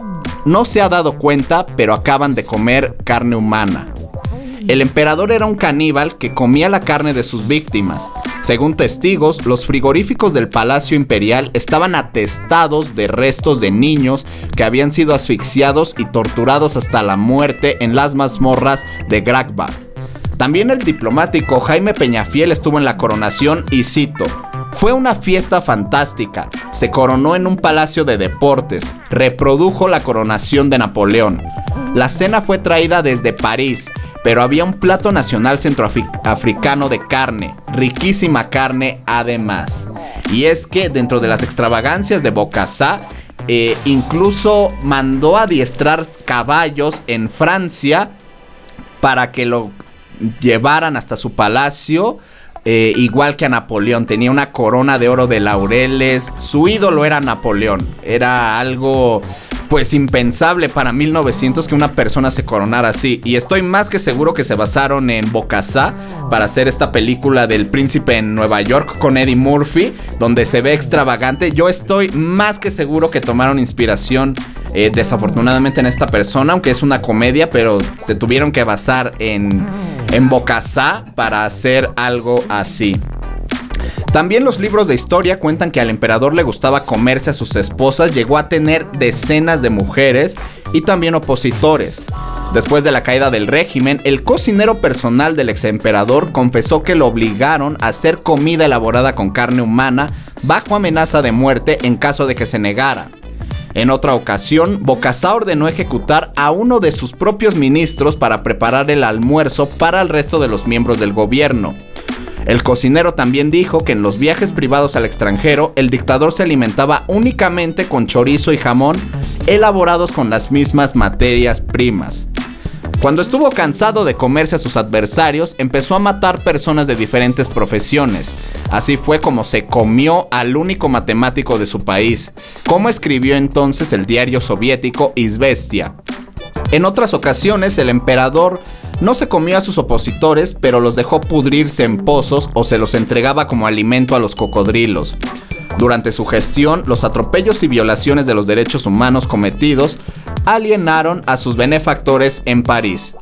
no se ha dado cuenta, pero acaban de comer carne humana. El emperador era un caníbal que comía la carne de sus víctimas. Según testigos, los frigoríficos del Palacio Imperial estaban atestados de restos de niños que habían sido asfixiados y torturados hasta la muerte en las mazmorras de Gragba. También el diplomático Jaime Peñafiel estuvo en la coronación y cito, fue una fiesta fantástica, se coronó en un palacio de deportes, reprodujo la coronación de Napoleón. La cena fue traída desde París, pero había un plato nacional centroafricano de carne, riquísima carne además. Y es que dentro de las extravagancias de Bokassa, eh, incluso mandó adiestrar caballos en Francia para que lo llevaran hasta su palacio. eh, igual que a Napoleón, tenía una corona de oro de laureles. Su ídolo era Napoleón. Era algo, pues, impensable para 1900 que una persona se coronara así. Y estoy más que seguro que se basaron en Bokassa para hacer esta película del príncipe en Nueva York con Eddie Murphy, donde se ve extravagante. Yo estoy más que seguro que tomaron inspiración eh, desafortunadamente en esta persona, aunque es una comedia, pero se tuvieron que basar en, en para hacer algo así. También los libros de historia cuentan que al emperador le gustaba comerse a sus esposas, llegó a tener decenas de mujeres y también opositores. Después de la caída del régimen, el cocinero personal del ex emperador confesó que lo obligaron a hacer comida elaborada con carne humana bajo amenaza de muerte en caso de que se negara. En otra ocasión, Bokassa ordenó ejecutar a uno de sus propios ministros para preparar el almuerzo para el resto de los miembros del gobierno. El cocinero también dijo que en los viajes privados al extranjero, el dictador se alimentaba únicamente con chorizo y jamón elaborados con las mismas materias primas. Cuando estuvo cansado de comerse a sus adversarios, empezó a matar personas de diferentes profesiones. Así fue como se comió al único matemático de su país, como escribió entonces el diario soviético Izvestia. En otras ocasiones, el emperador no se comió a sus opositores, pero los dejó pudrirse en pozos o se los entregaba como alimento a los cocodrilos. Durante su gestión, los atropellos y violaciones de los derechos humanos cometidos alienaron a sus benefactores en París.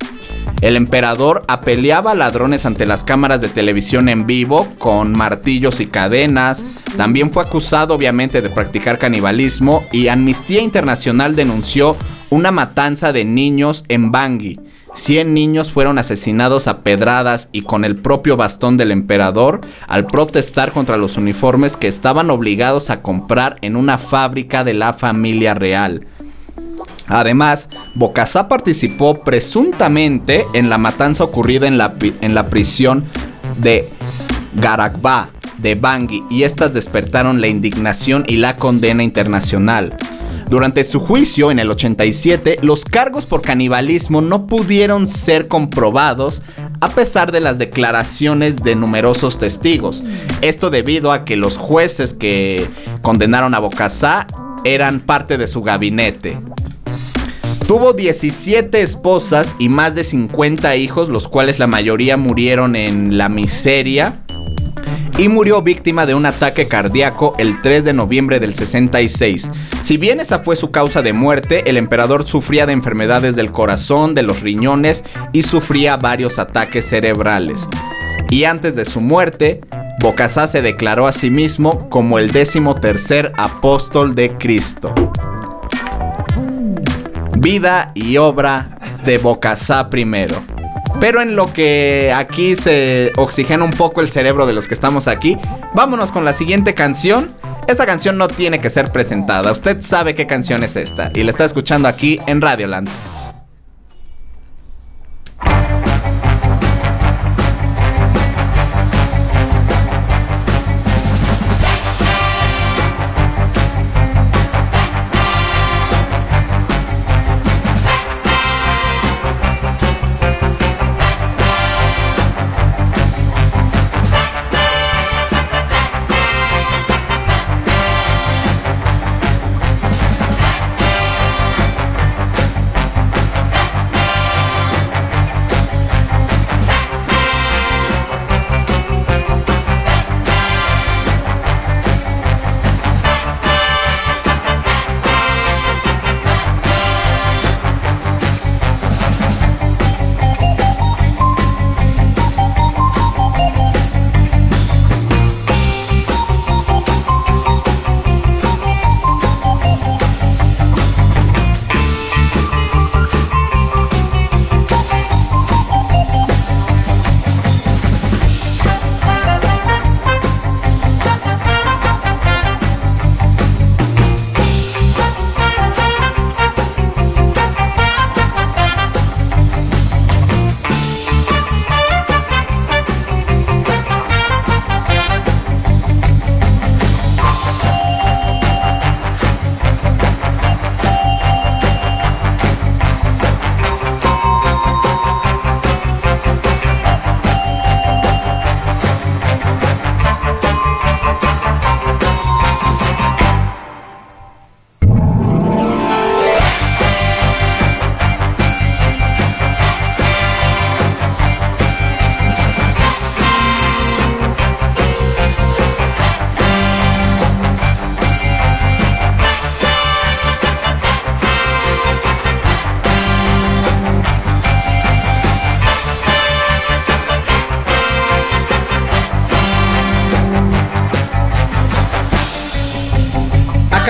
El emperador apeleaba a ladrones ante las cámaras de televisión en vivo con martillos y cadenas. También fue acusado obviamente de practicar canibalismo y Amnistía Internacional denunció una matanza de niños en Bangui. 100 niños fueron asesinados a pedradas y con el propio bastón del emperador al protestar contra los uniformes que estaban obligados a comprar en una fábrica de la familia real. Además, Bokassa participó presuntamente en la matanza ocurrida en la, en la prisión de Garakba de Bangui y estas despertaron la indignación y la condena internacional. Durante su juicio en el 87, los cargos por canibalismo no pudieron ser comprobados a pesar de las declaraciones de numerosos testigos. Esto debido a que los jueces que condenaron a Bokassa eran parte de su gabinete. Tuvo 17 esposas y más de 50 hijos, los cuales la mayoría murieron en la miseria. Y murió víctima de un ataque cardíaco el 3 de noviembre del 66. Si bien esa fue su causa de muerte, el emperador sufría de enfermedades del corazón, de los riñones y sufría varios ataques cerebrales. Y antes de su muerte, Bokassa se declaró a sí mismo como el décimo tercer apóstol de Cristo. Vida y obra de Bokassa primero. Pero en lo que aquí se oxigena un poco el cerebro de los que estamos aquí, vámonos con la siguiente canción. Esta canción no tiene que ser presentada, usted sabe qué canción es esta y la está escuchando aquí en Radioland.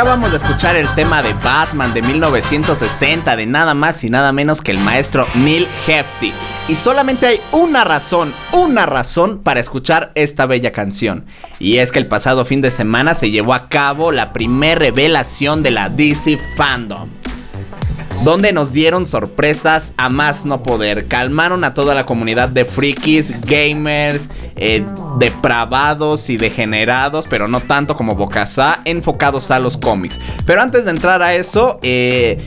Acabamos de escuchar el tema de Batman de 1960 de nada más y nada menos que el maestro Neil Hefti. Y solamente hay una razón, una razón para escuchar esta bella canción. Y es que el pasado fin de semana se llevó a cabo la primer revelación de la DC Fandom donde nos dieron sorpresas a más no poder. Calmaron a toda la comunidad de frikis, gamers, eh, depravados y degenerados, pero no tanto como Bokassa, enfocados a los cómics. Pero antes de entrar a eso, eh,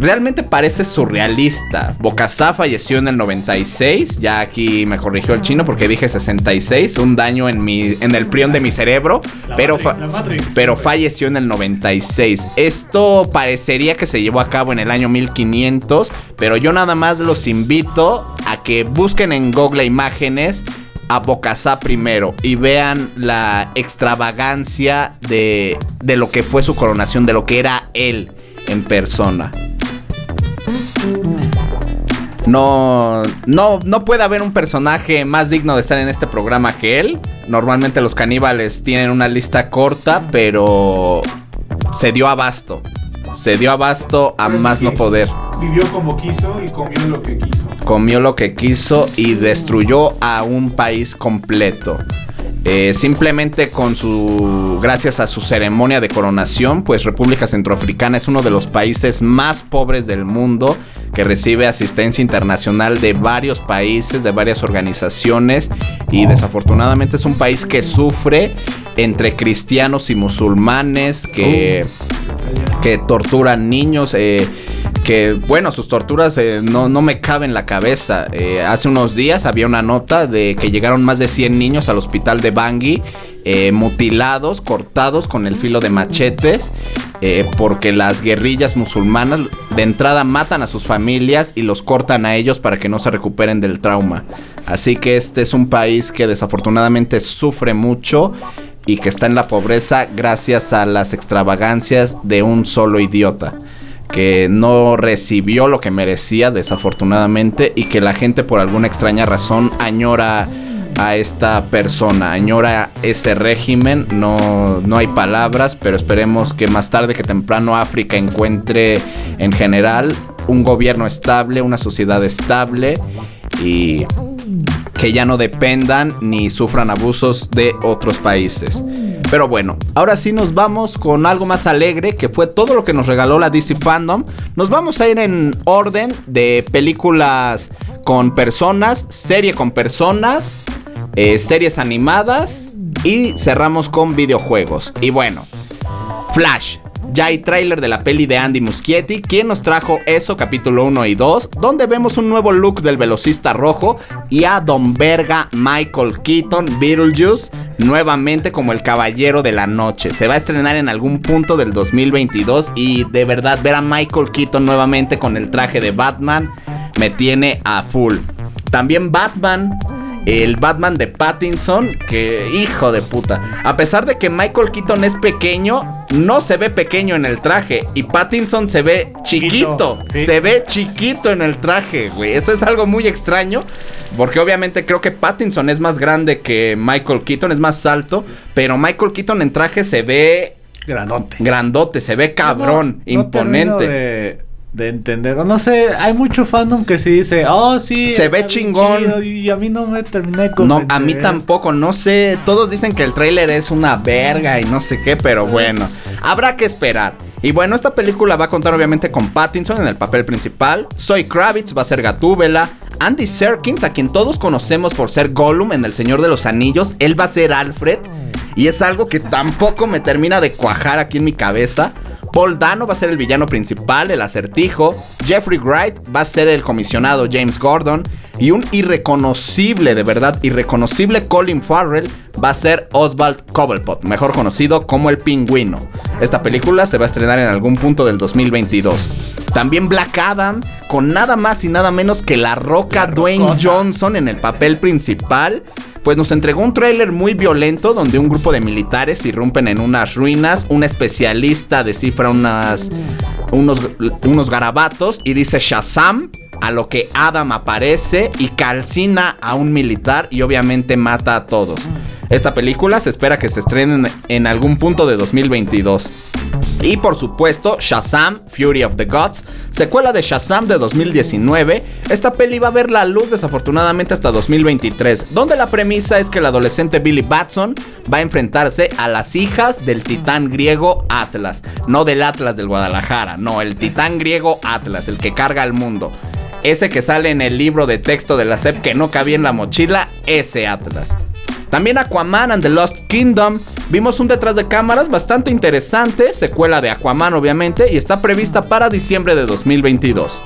realmente parece surrealista. Bokassa falleció en el 96, ya aquí me corrigió el chino porque dije 66, un daño en mi en el prión de mi cerebro, La pero Matrix, Matrix. pero falleció en el 96. Esto parecería que se llevó a cabo en el año 1500, pero yo nada más los invito a que busquen en Google imágenes a Bokassa primero y vean la extravagancia de, de lo que fue su coronación, de lo que era él en persona. No, no, no puede haber un personaje más digno de estar en este programa que él. Normalmente los caníbales tienen una lista corta, pero se dio abasto. se dio abasto a más no poder. Vivió como quiso y comió lo que quiso. comió lo que quiso y destruyó a un país completo. Eh, simplemente con su. Gracias a su ceremonia de coronación, pues República Centroafricana es uno de los países más pobres del mundo que recibe asistencia internacional de varios países, de varias organizaciones y desafortunadamente es un país que sufre entre cristianos y musulmanes que que torturan niños, eh, que bueno, sus torturas eh, no, no me caben en la cabeza. Eh, hace unos días había una nota de que llegaron más de 100 niños al hospital de Bangui, eh, mutilados, cortados con el filo de machetes, porque las guerrillas musulmanas de entrada matan a sus familias y los cortan a ellos para que no se recuperen del trauma. Así que este es un país que desafortunadamente sufre mucho y que está en la pobreza gracias a las extravagancias de un solo idiota que no recibió lo que merecía desafortunadamente y que la gente por alguna extraña razón añora a esta persona, añora ese régimen, no, no hay palabras, pero esperemos que más tarde que temprano África encuentre en general un gobierno estable, una sociedad estable y que ya no dependan ni sufran abusos de otros países. Pero bueno, ahora sí nos vamos con algo más alegre, que fue todo lo que nos regaló la DC Fandom. Nos vamos a ir en orden de películas con personas, serie con personas, eh, series animadas y cerramos con videojuegos. Y bueno, Flash. Ya hay tráiler de la peli de Andy Muschietti, quien nos trajo eso, capítulo 1 y 2, donde vemos un nuevo look del velocista rojo y a Don Verga Michael Keaton, Beetlejuice, nuevamente como el caballero de la noche. Se va a estrenar en algún punto del 2022 y de verdad ver a Michael Keaton nuevamente con el traje de Batman me tiene a full. También Batman el Batman de Pattinson, que hijo de puta. A pesar de que Michael Keaton es pequeño, no se ve pequeño en el traje. Y Pattinson se ve chiquito. Sí. Se ve chiquito en el traje, güey. Eso es algo muy extraño. Porque obviamente creo que Pattinson es más grande que Michael Keaton, es más alto. Pero Michael Keaton en traje se ve Grandote. grandote, se ve cabrón, No- no termino imponente. de, de entender. No sé, hay mucho fandom que sí dice, oh, sí. Se ve chingón. chido", Y a mí no me termina de No, a mí tampoco, no sé. Todos dicen que el tráiler es una verga y no sé qué, pero bueno, habrá que esperar. Y bueno, esta película va a contar obviamente con Pattinson en el papel principal. Zoe Kravitz va a ser Gatúbela. Andy Serkins, a quien todos conocemos por ser Gollum en El Señor de los Anillos, él va a ser Alfred. Y es algo que tampoco me termina de cuajar aquí en mi cabeza. Paul Dano va a ser el villano principal, el acertijo. Jeffrey Wright va a ser el comisionado James Gordon. Y un irreconocible, de verdad, irreconocible Colin Farrell va a ser Oswald Cobblepot, mejor conocido como el pingüino. Esta película se va a estrenar en algún punto del 2022. También Black Adam, con nada más y nada menos que la roca Dwayne Johnson en el papel principal. Pues nos entregó un tráiler muy violento donde un grupo de militares irrumpen en unas ruinas, un especialista descifra unas, unos, unos garabatos y dice Shazam, a lo que Adam aparece y calcina a un militar y obviamente mata a todos. Esta película se espera que se estrene en, algún punto de 2022. Y por supuesto, Shazam, Fury of the Gods, secuela de Shazam de 2019. Esta peli va a ver la luz desafortunadamente hasta 2023, donde la premisa es que el adolescente Billy Batson va a enfrentarse a las hijas del titán griego Atlas. No del Atlas del Guadalajara, no, el titán griego Atlas, el que carga al mundo. Ese que sale en el libro de texto de la SEP que no cabía en la mochila, ese Atlas. También Aquaman and the Lost Kingdom. Vimos un detrás de cámaras bastante interesante, secuela de Aquaman obviamente, y está prevista para diciembre de 2022.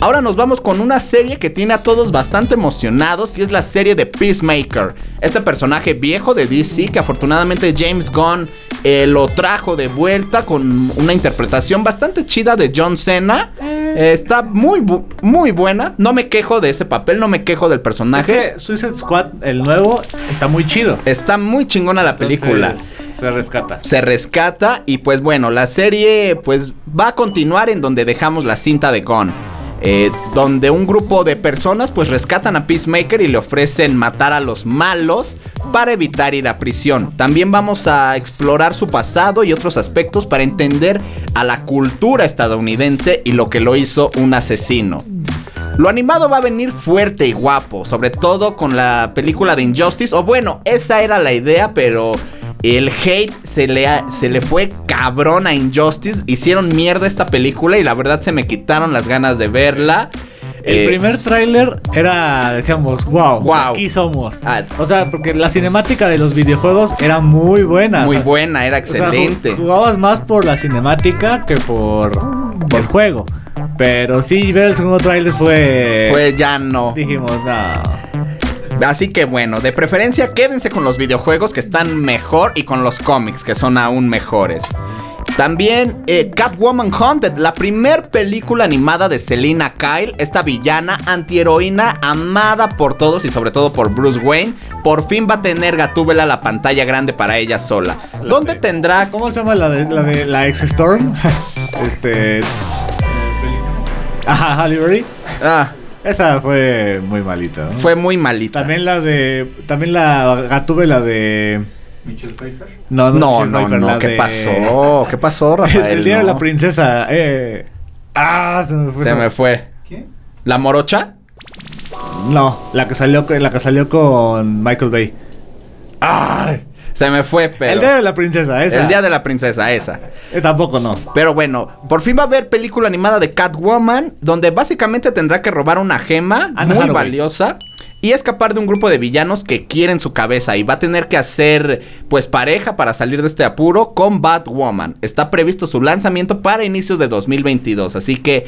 Ahora nos vamos con una serie que tiene a todos bastante emocionados y es la serie de Peacemaker. Este personaje viejo de DC que afortunadamente James Gunn eh, lo trajo de vuelta con una interpretación bastante chida de John Cena. Eh, está muy, bu- muy buena. No me quejo de ese papel, no me quejo del Es personaje. que Suicide Squad, el nuevo, está muy chido. Está muy chingona la película. Se rescata. Se rescata y pues bueno, la serie pues va a continuar en donde dejamos la cinta de Gon. Eh, donde un grupo de personas pues rescatan a Peacemaker y le ofrecen matar a los malos para evitar ir a prisión. También vamos a explorar su pasado y otros aspectos para entender a la cultura estadounidense y lo que lo hizo un asesino. Lo animado va a venir fuerte y guapo, sobre todo con la película de Injustice, o bueno, esa era la idea, pero el hate se le, ha- se le fue cabrón a Injustice, hicieron mierda esta película y la verdad se me quitaron las ganas de verla. El Eh, primer tráiler era, decíamos, wow, Wow. aquí somos. Ah. o sea, porque la cinemática de los videojuegos era muy buena. Muy O sea, buena, era o sea, ju- excelente. jugabas más por la cinemática que por, por el juego. Pero sí, ver el segundo tráiler fue... Fue ya no. Dijimos, no. Así que bueno, de preferencia quédense con los videojuegos que están mejor y con los cómics que son aún mejores. También eh, Catwoman Haunted, la primer película animada de Selina Kyle, esta villana antiheroína amada por todos y sobre todo por Bruce Wayne, por fin va a tener Gatúbela la pantalla grande para ella sola. ¿Dónde tendrá ¿Cómo se llama la de la, de, la ex Storm? este... Ajá, Halle Berry. Ah, Esa fue muy malita. ¿no? fue muy malita. También la de... También la Gatúbela de... Michelle Pfeiffer. No, No, no, Pfeiffer, no, ¿qué de- pasó? ¿Qué pasó, Rafael? El día de la princesa. Eh. Ah, se me fue. Se me fue. ¿Quién? ¿La morocha? No, la que salió, la que salió con Michael Bay. Ay, se me fue, pero... El día de la princesa, esa. El día de la princesa, esa. Eh, tampoco no. Pero bueno, por fin va a haber película animada de Catwoman, donde básicamente tendrá que robar una gema Anne muy valiosa y escapar de un grupo de villanos que quieren su cabeza y va a tener que hacer pues pareja para salir de este apuro con Batwoman. Está previsto su lanzamiento para inicios de 2022, así que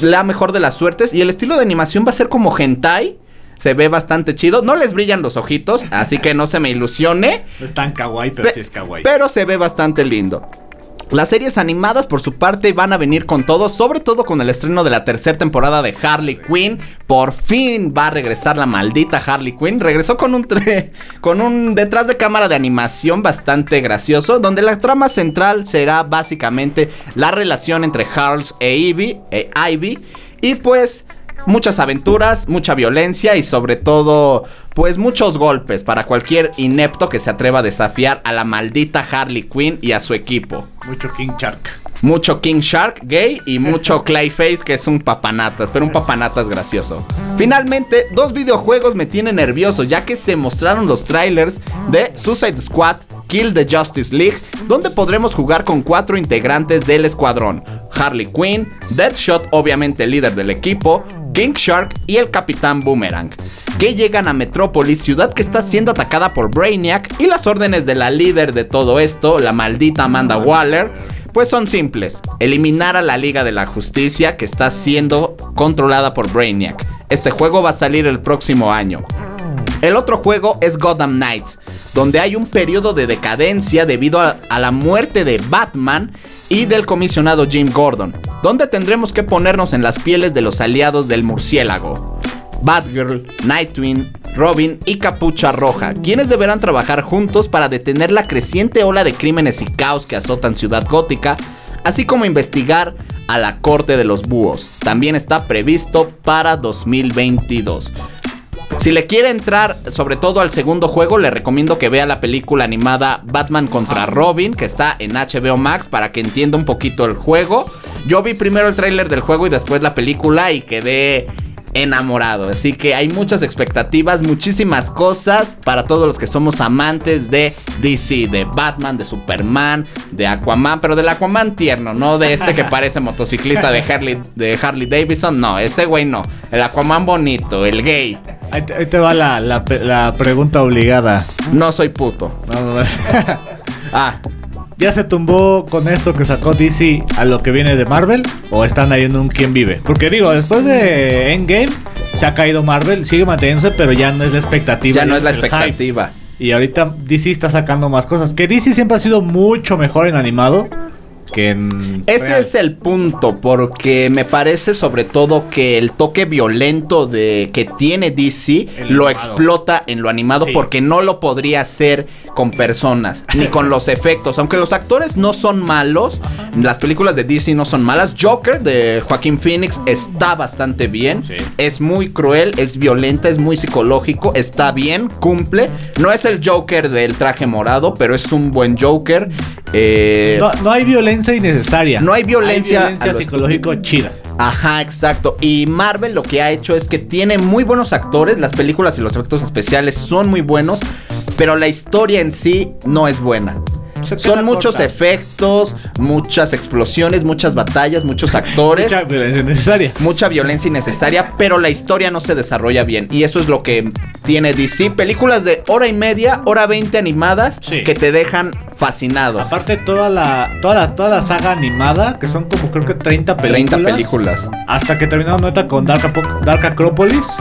la mejor de las suertes y el estilo de animación va a ser como hentai. Se ve bastante chido. No les brillan los ojitos, así que no se me ilusione. No es tan kawaii, pero Pe- sí es kawaii. Pero se ve bastante lindo. Las series animadas, por su parte, van a venir con todo, sobre todo con el estreno de la tercera temporada de Harley Quinn. Por fin va a regresar la maldita Harley Quinn. Regresó con un, con un detrás de cámara de animación bastante gracioso, donde la trama central será básicamente la relación entre Charles e Ivy, e Ivy y pues muchas aventuras, mucha violencia y sobre todo, pues muchos golpes para cualquier inepto que se atreva a desafiar a la maldita Harley Quinn y a su equipo. Mucho King Shark. Mucho King Shark gay y mucho Clayface que es un papanatas, pero un papanatas gracioso. Finalmente, dos videojuegos me tienen nervioso ya que se mostraron los trailers de Suicide Squad Kill the Justice League, donde podremos jugar con cuatro integrantes del escuadrón. Harley Quinn, Deadshot obviamente líder del equipo, King Shark y el Capitán Boomerang que llegan a Metrópolis, ciudad que está siendo atacada por Brainiac, y las órdenes de la líder de todo esto, la maldita Amanda Waller, pues son simples, eliminar a la Liga de la Justicia que está siendo controlada por Brainiac. Este juego va a salir el próximo año. El otro juego es Gotham Knights, donde hay un periodo de decadencia debido a, a la muerte de Batman y del comisionado Jim Gordon, donde tendremos que ponernos en las pieles de los aliados del murciélago. Batgirl, Nightwing, Robin y Capucha Roja, quienes deberán trabajar juntos para detener la creciente ola de crímenes y caos que azotan Ciudad Gótica, así como investigar a la Corte de los Búhos. También está previsto para 2022. Si le quiere entrar sobre todo al segundo juego, le recomiendo que vea la película animada Batman contra Robin, que está en HBO Max, para que entienda un poquito el juego. Yo vi primero el tráiler del juego y después la película y quedé enamorado. Así que hay muchas expectativas, muchísimas cosas para todos los que somos amantes de DC, de Batman, de Superman, de Aquaman, pero del Aquaman tierno, no de este que parece motociclista de Harley, de Harley Davidson. No, ese güey no. El Aquaman bonito, el gay. Ahí te, ahí te va la, la pe- la pregunta obligada. No soy puto. No, no, no. Ah, ¿Ya se tumbó con esto que sacó DC a lo que viene de Marvel? ¿O están ahí en un quién vive? Porque digo, después de Endgame se ha caído Marvel, sigue manteniéndose, pero ya no es la expectativa. ya no es la hype. expectativa. Y ahorita DC está sacando más cosas. Que DC siempre ha sido mucho mejor en animado. Que en. Ese real. es el punto, porque me parece sobre todo que el toque violento de que tiene DC El lo animado. explota en lo animado Sí. porque no lo podría hacer con personas ni con los efectos. Aunque los actores no son malos, las películas de DC no son malas. Joker de Joaquín Phoenix está bastante bien, Sí. es muy cruel, es violenta, es muy psicológico, está bien, cumple. No es el Joker del traje morado, pero es un buen Joker. Eh, No, no hay violencia innecesaria. No hay violencia Hay violencia lo psicológico chida. Ajá, exacto. Y Marvel lo que ha hecho es que tiene muy buenos actores, las películas y los efectos especiales son muy buenos, pero la historia en sí no es buena. Son muchos corta. efectos, muchas explosiones, muchas batallas, muchos actores. Mucha violencia innecesaria. Mucha violencia innecesaria, pero la historia no se desarrolla bien. Y eso es lo que tiene DC. Películas de hora y media, hora 20 animadas, Sí. que te dejan fascinado. Aparte, toda la, toda la, toda la saga animada, que son como creo que 30 películas. 30 películas. Hasta que terminaron nota con Dark, Acropolis.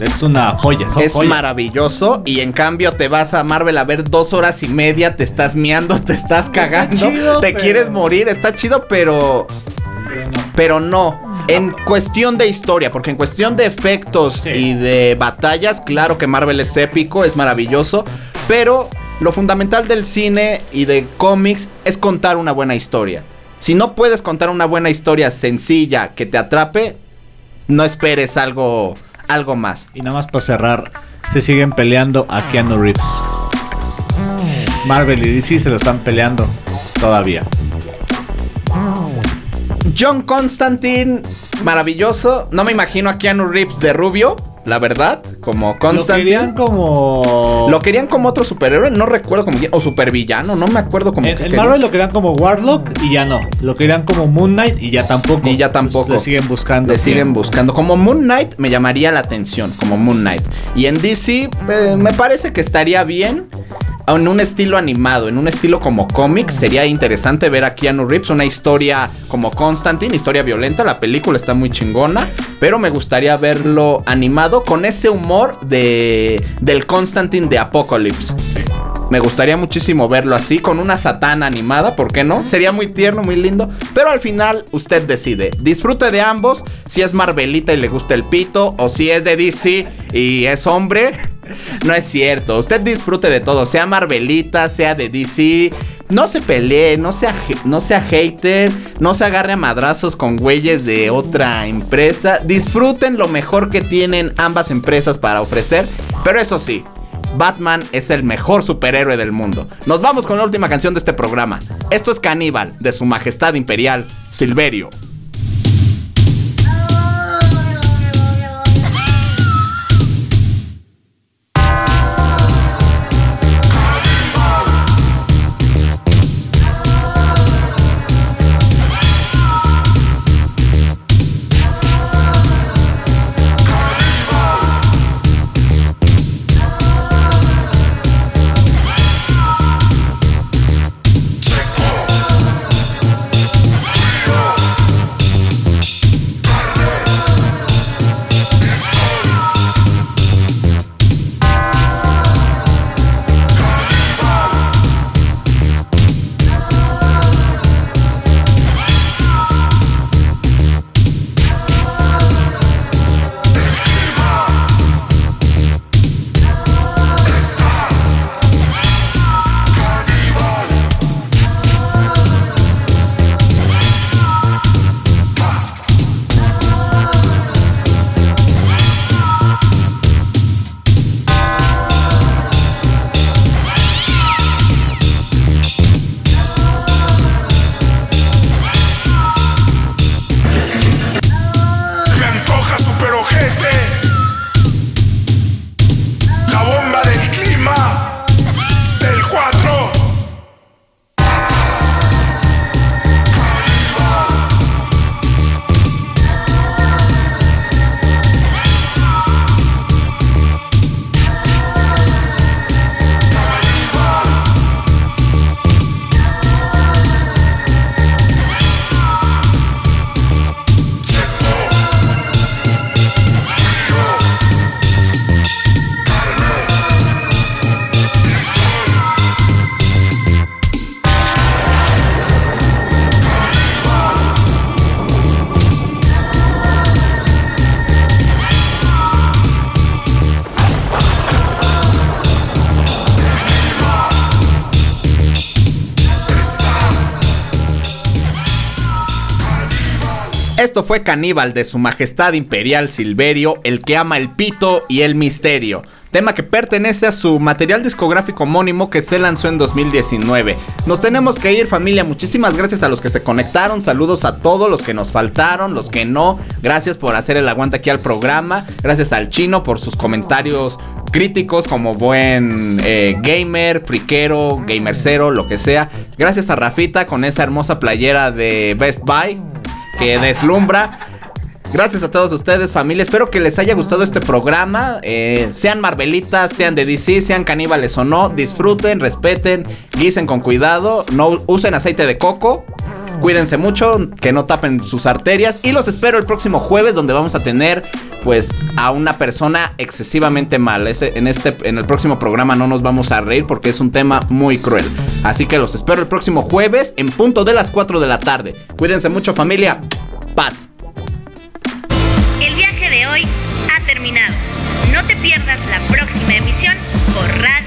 Es una joya. Es joyas. maravilloso y en cambio te vas a Marvel a ver dos horas y media, te estás miando, te estás cagando, chido, te pero- quieres morir, está chido, pero pero no. En cuestión de historia, porque en cuestión de efectos Sí. y de batallas, claro que Marvel es épico, es maravilloso, pero lo fundamental del cine y de cómics es contar una buena historia. Si no puedes contar una buena historia sencilla que te atrape, no esperes algo algo más. Y nada más para cerrar, se siguen peleando a Keanu Reeves. Marvel y DC se lo están peleando todavía. John Constantine, maravilloso. No me imagino a Keanu Reeves de rubio, la verdad, como Lo Constantine. querían como. Lo querían como otro superhéroe, no recuerdo como o supervillano, no me acuerdo como En, que en. Marvel lo querían como Warlock y ya no. Lo querían como Moon Knight y ya tampoco. Y ya tampoco. Pues le siguen buscando. Le siguen buscando. Como Moon Knight me llamaría la atención, como Moon Knight. Y en DC eh, me parece que estaría bien. En un estilo animado, en un estilo como cómic, sería interesante ver a Keanu Reeves, una historia como Constantine, historia violenta, la película está muy chingona, pero me gustaría verlo animado con ese humor de del Constantine de Apocalypse. Me gustaría muchísimo verlo así, con una satana animada, ¿por qué no? Sería muy tierno, muy lindo. Pero al final usted decide. Disfrute de ambos, si es Marvelita y le gusta el pito, o si es de DC y es hombre. No es cierto, usted disfrute de todo, sea Marvelita, sea de DC. No se pelee, no sea, no no se agarre a madrazos con güeyes de otra empresa. Disfruten lo mejor que tienen ambas empresas para ofrecer. Pero eso sí, Batman es el mejor superhéroe del mundo. Nos vamos con la última canción de este programa. Esto es Caníbal, de Su Majestad Imperial, Silverio. Fue Caníbal de Su Majestad Imperial Silverio, el que ama el pito y el misterio. Tema que pertenece a su material discográfico homónimo que se lanzó en 2019. Nos tenemos que ir familia, muchísimas gracias a los que se conectaron, saludos a todos los que nos faltaron, los que no, gracias por hacer el aguante aquí al programa, gracias al chino por sus comentarios críticos como buen eh, gamer, friquero, gamercero, lo que sea. Gracias a Rafita con esa hermosa playera de Best Buy que deslumbra. Gracias a todos ustedes, familia. Espero que les haya gustado este programa. Eh, sean Marvelitas, sean de DC, sean caníbales o no. Disfruten, respeten, guisen con cuidado. No usen aceite de coco. Cuídense mucho, que no tapen sus arterias y los espero el próximo jueves donde vamos a tener pues a una persona excesivamente mala. en, este, en el próximo programa no nos vamos a reír porque es un tema muy cruel. Así que los espero el próximo jueves en punto de las 4 de la tarde. Cuídense mucho familia. Paz. El viaje de hoy ha terminado. No te pierdas la próxima emisión por Radio